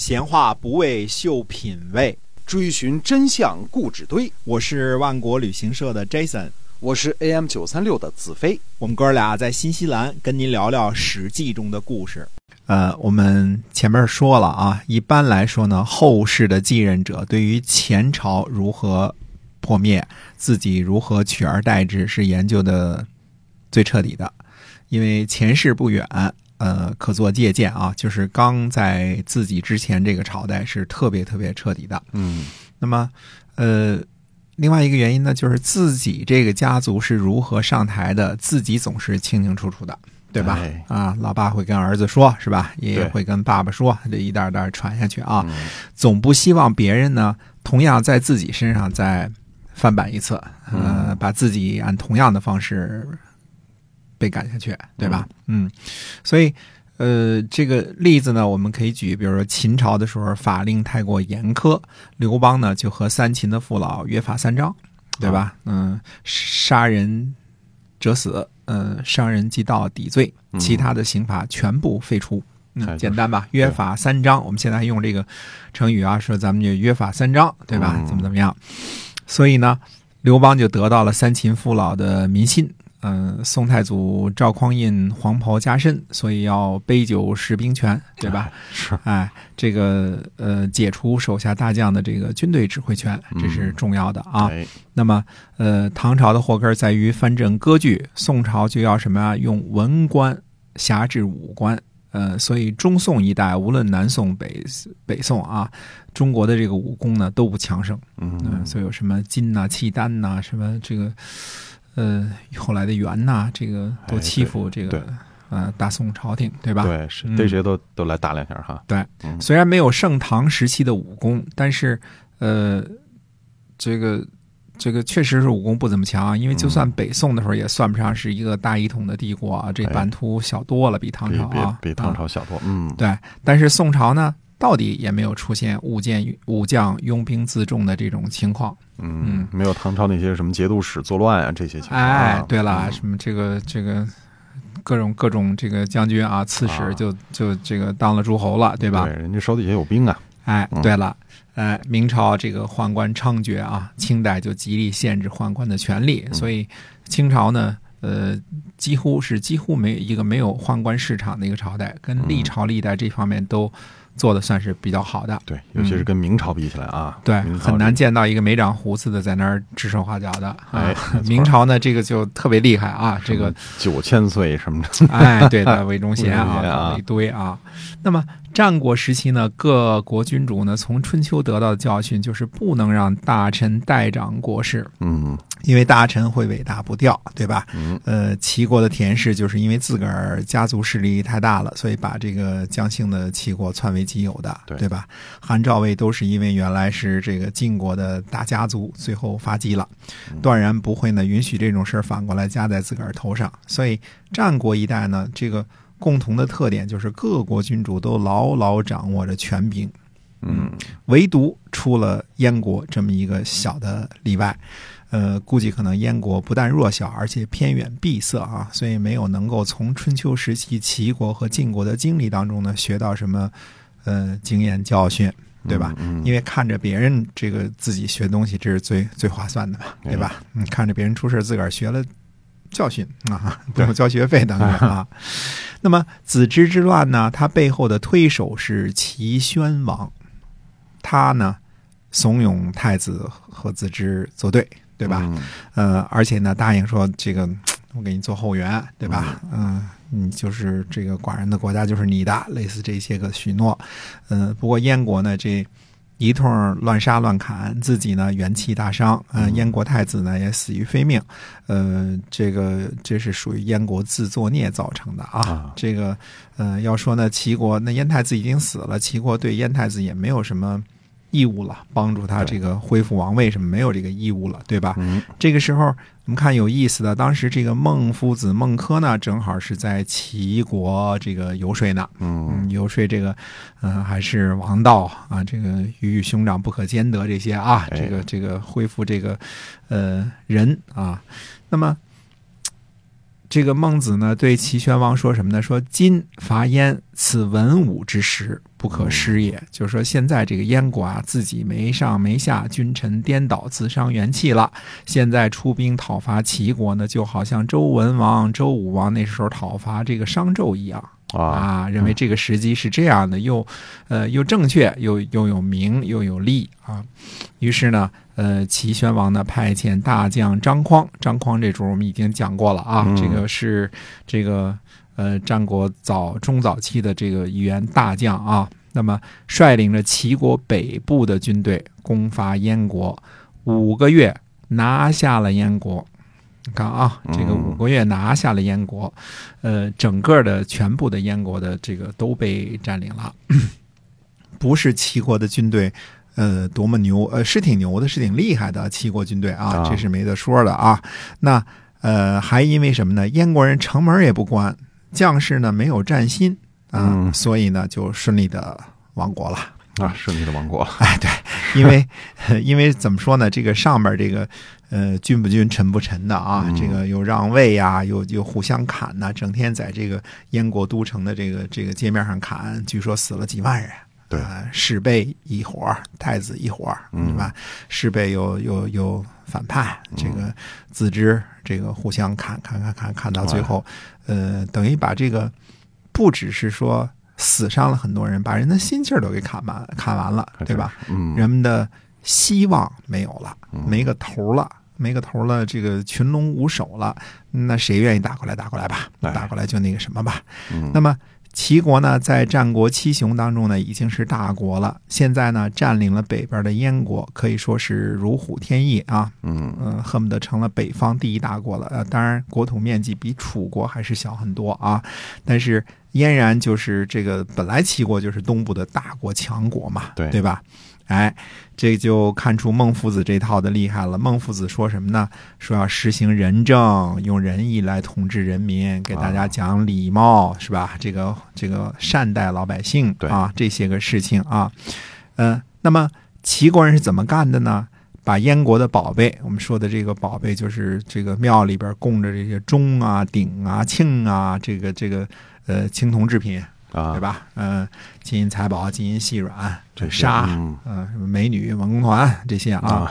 闲话不为秀品味，追寻真相故纸堆。我是万国旅行社的 Jason，我是 AM 九三六的子飞。我们哥俩在新西兰跟您聊聊《史记》中的故事。呃，我们前面说了啊，一般来说呢，后世的继任者对于前朝如何破灭，自己如何取而代之，是研究的最彻底的，因为前世不远。呃，可做借鉴啊，就是刚在自己之前这个朝代是特别特别彻底的。嗯，那么，呃，另外一个原因呢，就是自己这个家族是如何上台的，自己总是清清楚楚的，对吧？啊，老爸会跟儿子说，是吧？爷爷会跟爸爸说，这一代代传下去啊，总不希望别人呢，同样在自己身上再翻版一次，呃，把自己按同样的方式。被赶下去，对吧？嗯，所以，呃，这个例子呢，我们可以举，比如说秦朝的时候，法令太过严苛，刘邦呢就和三秦的父老约法三章，对吧？嗯，杀人者死，嗯，伤人即盗抵罪，其他的刑罚全部废除。嗯，简单吧？约法三章，我们现在用这个成语啊，说咱们就约法三章，对吧？怎么怎么样？所以呢，刘邦就得到了三秦父老的民心。嗯，宋太祖赵匡胤黄袍加身，所以要杯酒释兵权，对吧？是，哎，这个呃，解除手下大将的这个军队指挥权，这是重要的啊。那么，呃，唐朝的祸根在于藩镇割据，宋朝就要什么啊？用文官辖制武官，呃，所以中宋一代，无论南宋、北北宋啊，中国的这个武功呢都不强盛。嗯，所以有什么金呐、契丹呐，什么这个。呃，后来的元呐，这个都欺负这个呃大宋朝廷，对吧？对，是对谁都都来打两下哈。对，虽然没有盛唐时期的武功，但是呃，这个这个确实是武功不怎么强，因为就算北宋的时候也算不上是一个大一统的帝国啊，这版图小多了，比唐朝啊，比唐朝小多。嗯，对，但是宋朝呢？到底也没有出现武将武将拥兵自重的这种情况，嗯，没有唐朝那些什么节度使作乱啊这些情况。哎，对了，什么这个这个各种各种这个将军啊，刺史就就这个当了诸侯了，对吧？对，人家手底下有兵啊。哎，对了，哎，明朝这个宦官猖獗啊，清代就极力限制宦官的权利，所以清朝呢，呃，几乎是几乎没一个没有宦官市场的一个朝代，跟历朝历代这方面都。做的算是比较好的，对，尤其是跟明朝比起来啊，对，很难见到一个没长胡子的在那儿指手画脚的。哎，明朝呢，这个就特别厉害啊，这个九千岁什么的，哎，对的，魏忠贤啊，一堆啊。那么战国时期呢，各国君主呢，从春秋得到的教训就是不能让大臣代掌国事，嗯，因为大臣会尾大不掉，对吧？嗯，呃，齐国的田氏就是因为自个儿家族势力太大了，所以把这个姜姓的齐国篡为己有的，对吧？韩赵魏都是因为原来是这个晋国的大家族，最后发迹了，断然不会呢允许这种事儿反过来加在自个儿头上，所以战国一代呢，这个。共同的特点就是各国君主都牢牢掌握着权柄，嗯，唯独出了燕国这么一个小的例外，呃，估计可能燕国不但弱小，而且偏远闭塞啊，所以没有能够从春秋时期齐国和晋国的经历当中呢学到什么呃经验教训，对吧？因为看着别人这个自己学东西，这是最最划算的嘛，对吧？嗯，看着别人出事，自个儿学了。教训啊，不用交学费等等啊。那么子之之乱呢？他背后的推手是齐宣王，他呢怂恿太子和子之作对，对吧？呃，而且呢答应说这个我给你做后援，对吧？嗯，你就是这个寡人的国家就是你的，类似这些个许诺。嗯，不过燕国呢这。一通乱杀乱砍，自己呢元气大伤，嗯，燕国太子呢也死于非命，呃，这个这是属于燕国自作孽造成的啊。这个，呃，要说呢，齐国那燕太子已经死了，齐国对燕太子也没有什么义务了，帮助他这个恢复王位什么没有这个义务了，对吧？这个时候。我们看有意思的，当时这个孟夫子孟轲呢，正好是在齐国这个游说呢，嗯，游说这个，嗯，还是王道啊，这个鱼与熊掌不可兼得这些啊，这个这个恢复这个，呃，人啊，那么这个孟子呢对齐宣王说什么呢？说今伐燕，此文武之时，不可失也。就是说现在这个燕国啊，自己没上没下，君臣颠倒，自伤元气了。现在出兵讨伐齐国呢，就好像周文王、周武王那时候讨伐这个商纣一样。啊，认为这个时机是这样的，又，呃，又正确，又又有名，又有利啊。于是呢，呃，齐宣王呢派遣大将张匡，张匡这主我们已经讲过了啊，这个是这个呃战国早中早期的这个一员大将啊。那么率领着齐国北部的军队攻伐燕国，五个月拿下了燕国。你看啊，这个五个月拿下了燕国，呃，整个的全部的燕国的这个都被占领了。不是齐国的军队，呃，多么牛，呃，是挺牛的，是挺厉害的齐国军队啊，这是没得说的啊。那呃，还因为什么呢？燕国人城门也不关，将士呢没有战心啊，所以呢就顺利的亡国了。啊，顺利的亡国。哎，对，因为 因为怎么说呢？这个上面这个呃，君不君，臣不臣的啊，这个又让位呀，又又互相砍呐，整天在这个燕国都城的这个这个街面上砍，据说死了几万人。对，士贝一伙，太子一伙，对吧？士贝又又又反叛，这个自知这个互相砍砍砍砍，砍到最后，呃，等于把这个不只是说。死伤了很多人，把人的心气儿都给砍完，砍完了，对吧？嗯，人们的希望没有了，没个头了，没个头了，这个群龙无首了，那谁愿意打过来？打过来吧，打过来就那个什么吧。那么。齐国呢，在战国七雄当中呢，已经是大国了。现在呢，占领了北边的燕国，可以说是如虎添翼啊。嗯嗯，恨不得成了北方第一大国了。呃，当然，国土面积比楚国还是小很多啊。但是俨然就是这个，本来齐国就是东部的大国强国嘛，对对吧？哎，这就看出孟夫子这套的厉害了。孟夫子说什么呢？说要实行仁政，用仁义来统治人民，给大家讲礼貌，是吧？这个这个善待老百姓啊，这些个事情啊，嗯，那么齐国人是怎么干的呢？把燕国的宝贝，我们说的这个宝贝，就是这个庙里边供着这些钟啊、鼎啊、磬啊，这个这个呃青铜制品。啊，对吧？嗯，金银财宝、金银细软、这纱，嗯，什么美女、文工团这些啊，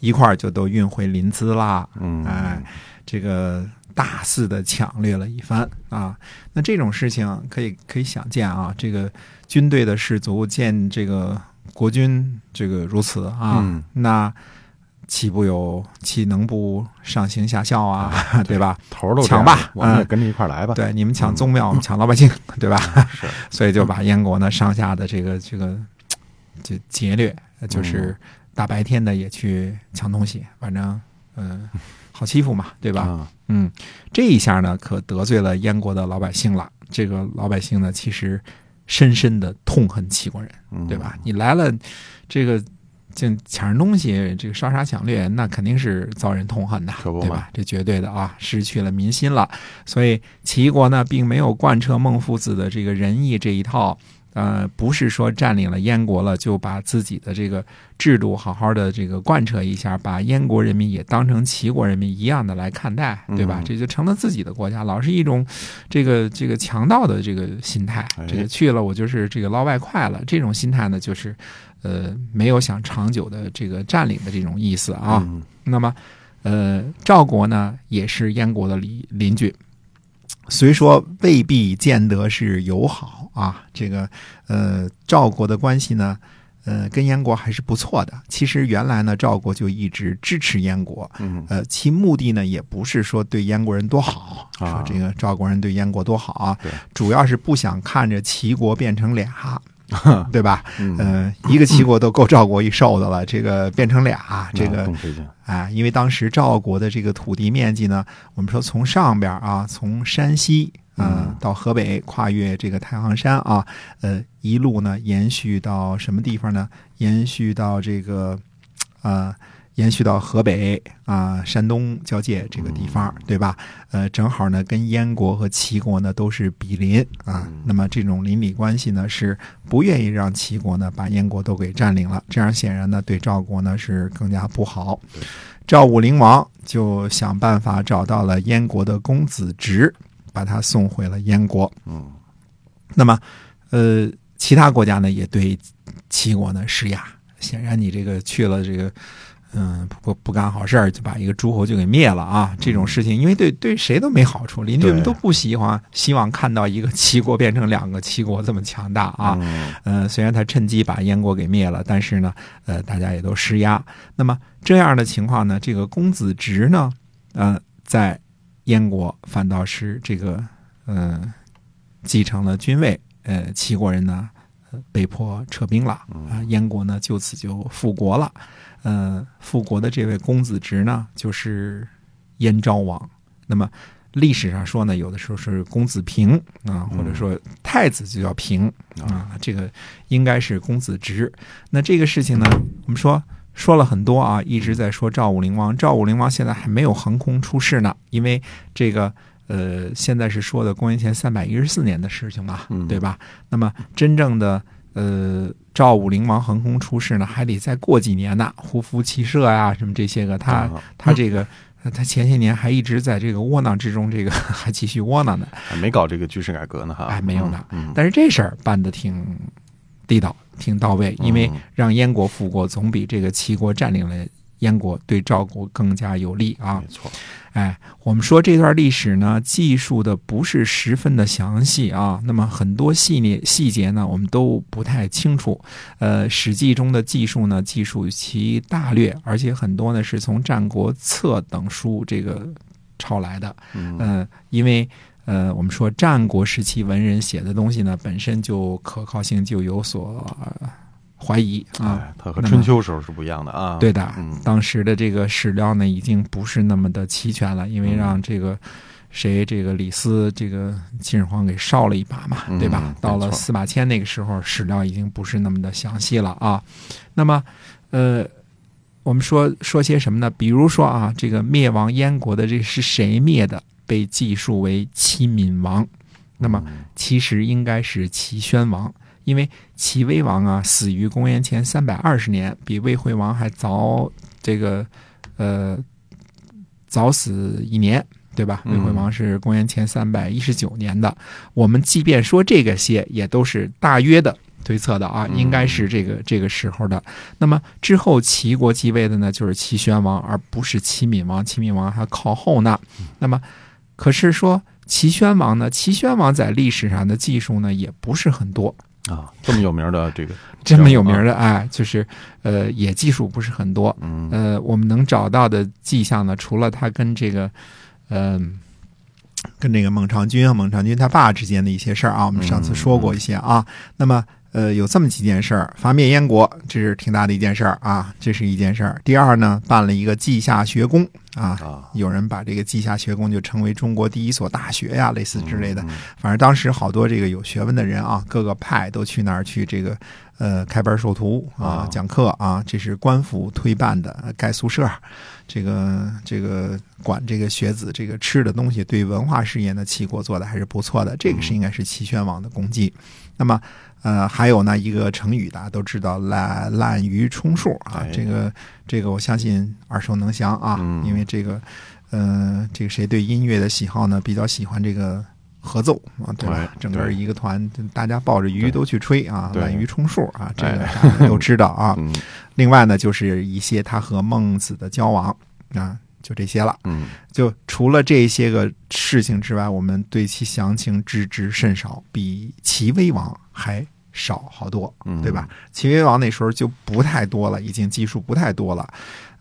一块儿就都运回临淄啦。嗯，哎，这个大肆的抢掠了一番啊。那这种事情可以可以想见啊，这个军队的士卒见这个国君这个如此啊，那。岂不有岂能不上行下效啊？对吧？头都抢吧，我们也跟着一块来吧。对，你们抢宗庙，我们抢老百姓，对吧？是，所以就把燕国呢上下的这个这个就劫掠，就是大白天的也去抢东西，反正嗯好欺负嘛，对吧？嗯，这一下呢可得罪了燕国的老百姓了。这个老百姓呢其实深深的痛恨齐国人，对吧？你来了，这个。就抢人东西，这个烧杀抢掠，那肯定是遭人痛恨的，对吧？这绝对的啊，失去了民心了。所以齐国呢，并没有贯彻孟夫子的这个仁义这一套，呃，不是说占领了燕国了，就把自己的这个制度好好的这个贯彻一下，把燕国人民也当成齐国人民一样的来看待，对吧？这就成了自己的国家，老是一种这个这个强盗的这个心态。这个去了，我就是这个捞外快了。这种心态呢，就是。呃，没有想长久的这个占领的这种意思啊。那么，呃，赵国呢也是燕国的邻邻居，虽说未必见得是友好啊。这个呃，赵国的关系呢，呃，跟燕国还是不错的。其实原来呢，赵国就一直支持燕国，呃，其目的呢也不是说对燕国人多好，说这个赵国人对燕国多好啊，主要是不想看着齐国变成俩。对吧？嗯，一个齐国都够赵国一受的了，这个变成俩，这个啊，因为当时赵国的这个土地面积呢，我们说从上边啊，从山西啊到河北，跨越这个太行山啊，呃，一路呢延续到什么地方呢？延续到这个啊。延续到河北啊，山东交界这个地方，对吧？呃，正好呢，跟燕国和齐国呢都是比邻啊。那么这种邻里关系呢，是不愿意让齐国呢把燕国都给占领了。这样显然呢，对赵国呢是更加不好。赵武灵王就想办法找到了燕国的公子职，把他送回了燕国。嗯那么，呃，其他国家呢也对齐国呢施压。显然，你这个去了这个，嗯，不不不干好事儿，就把一个诸侯就给灭了啊！这种事情，因为对对谁都没好处，邻居们都不喜欢，希望看到一个齐国变成两个齐国这么强大啊。嗯呃，虽然他趁机把燕国给灭了，但是呢，呃，大家也都施压。那么这样的情况呢，这个公子直呢，呃，在燕国反倒是这个，呃，继承了君位，呃，齐国人呢，呃被迫撤兵了啊、燕国呢就此就复国了。呃，复国的这位公子职呢，就是燕昭王。那么历史上说呢，有的时候是公子平啊，或者说太子就叫平啊，这个应该是公子职。那这个事情呢，我们说说了很多啊，一直在说赵武灵王。赵武灵王现在还没有横空出世呢，因为这个呃，现在是说的公元前三百一十四年的事情吧，嗯对吧？那么真正的呃，赵武灵王横空出世呢，还得再过几年呢，胡服骑射啊、什么这些个，他啊他这个。呃他前些年还一直在这个窝囊之中，这个 还继续窝囊呢。还没搞这个军事改革呢哈，哎没有呢嗯，但是这事儿办的挺地道、挺到位，因为嗯让燕国复国总比这个齐国占领了燕国对赵国更加有利啊没。错，哎，我们说这段历史呢，记述的不是十分的详细啊，那么很多细节细节呢，我们都不太清楚。呃，《史记》中的记述呢，记述其大略，而且很多呢是从《战国策》等书这个抄来的。嗯，因为呃，我们说战国时期文人写的东西呢，本身就可靠性就有所、怀疑啊。哎，它和春秋时候是不一样的啊，对的，嗯当时的这个史料呢，已经不是那么的齐全了，因为嗯让这个谁这个李斯这个秦始皇给烧了一把嘛，嗯对吧？到了司马迁那个时候，史料已经不是那么的详细了啊。那么，呃。我们说说些什么呢？比如说啊，这个灭亡燕国的这是谁灭的？被记述为齐闵王。那么嗯其实应该是齐宣王，因为齐威王啊死于公元前三百二十年，比魏惠王还早这个呃早死一年，对吧？魏嗯惠王是公元前三百一十九年的。我们即便说这个些，也都是大约的。推测的啊，嗯应该是这个这个时候的。那么之后齐国继位的呢，就是齐宣王，而不是齐闵王。齐闵王还靠后呢。那么，可是说齐宣王呢？齐宣王在历史上的记述呢，也不是很多。啊，这么有名的这个，这么有名的，哎，就是呃，也技术不是很多。嗯呃，我们能找到的迹象呢，除了他跟这个，嗯、跟这个孟尝君啊，孟尝君他爸之间的一些事儿啊，我们上次说过一些啊。那么，呃，有这么几件事儿：伐灭燕国，这是挺大的一件事儿啊，这是一件事儿。第二呢，办了一个稷下学宫啊，啊有人把这个稷下学宫就称为中国第一所大学呀，类似之类的。嗯反正当时好多这个有学问的人啊，各个派都去那儿去这个呃开班授徒啊啊，讲课啊。这是官府推办的，呃盖宿舍，这个这个管这个学子这个吃的东西，对文化事业呢，齐国做的还是不错的。这个是应该是齐宣王的功绩。那么呃，还有呢一个成语大家都知道“滥滥竽充数”啊哎，这个这个我相信耳熟能详啊，嗯。因为这个呃，这个谁对音乐的喜好呢，比较喜欢这个合奏啊，对吧？对？整个一个团，大家抱着鱼都去吹啊，对。滥竽充数啊，这个哎。大家都知道啊。嗯。另外呢，就是一些他和孟子的交往啊，就这些了。嗯就除了这些个事情之外，我们对其详情知之甚少，比齐威王还少好多，嗯，对吧？？秦威王那时候就不太多了，已经记数不太多了。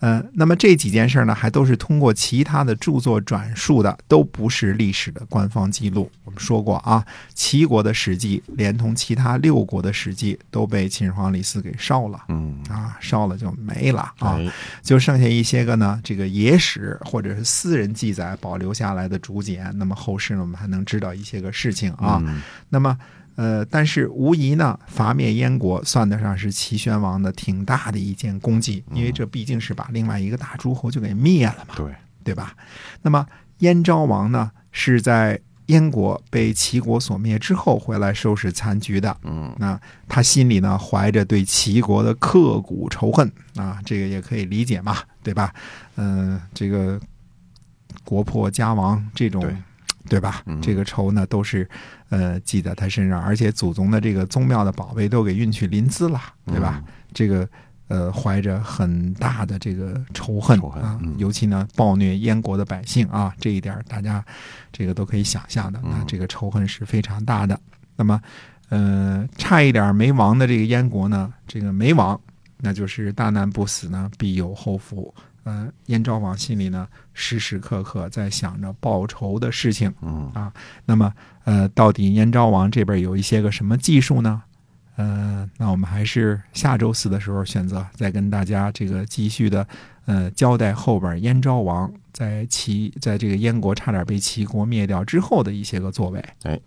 嗯，那么这几件事呢，还都是通过其他的著作转述的，都不是历史的官方记录。我们说过啊，齐国的史记连同其他六国的史记都被秦始皇李斯给烧了嗯啊，烧了就没了啊。哎就剩下一些个呢，这个野史或者是私人记载保留下来的竹简，那么后世呢，我们还能知道一些个事情啊。嗯那么，呃，但是无疑呢，伐灭燕国算得上是齐宣王的挺大的一件功绩，因为这毕竟是把另外一个大诸侯就给灭了嘛，对，对吧？那么燕昭王呢，是在燕国被齐国所灭之后回来收拾残局的。嗯那他心里呢怀着对齐国的刻骨仇恨啊，这个也可以理解嘛，对吧？嗯、这个国破家亡这种，对对吧？嗯这个仇呢都是呃记在他身上，而且祖宗的这个宗庙的宝贝都给运去临淄了，对吧？？这个呃怀着很大的这个仇恨啊，尤其呢暴虐燕国的百姓啊，这一点大家这个都可以想象的，嗯那这个仇恨是非常大的。那么呃差一点没亡的这个燕国呢，这个没亡，那就是大难不死呢必有后福。呃，燕昭王心里呢时时刻刻在想着报仇的事情。嗯啊那么，呃，到底燕昭王这边有一些个什么技术呢？呃，那我们还是下周四的时候选择再跟大家这个继续的，呃，交代后边燕昭王在齐在这个燕国差点被齐国灭掉之后的一些个作为。哎，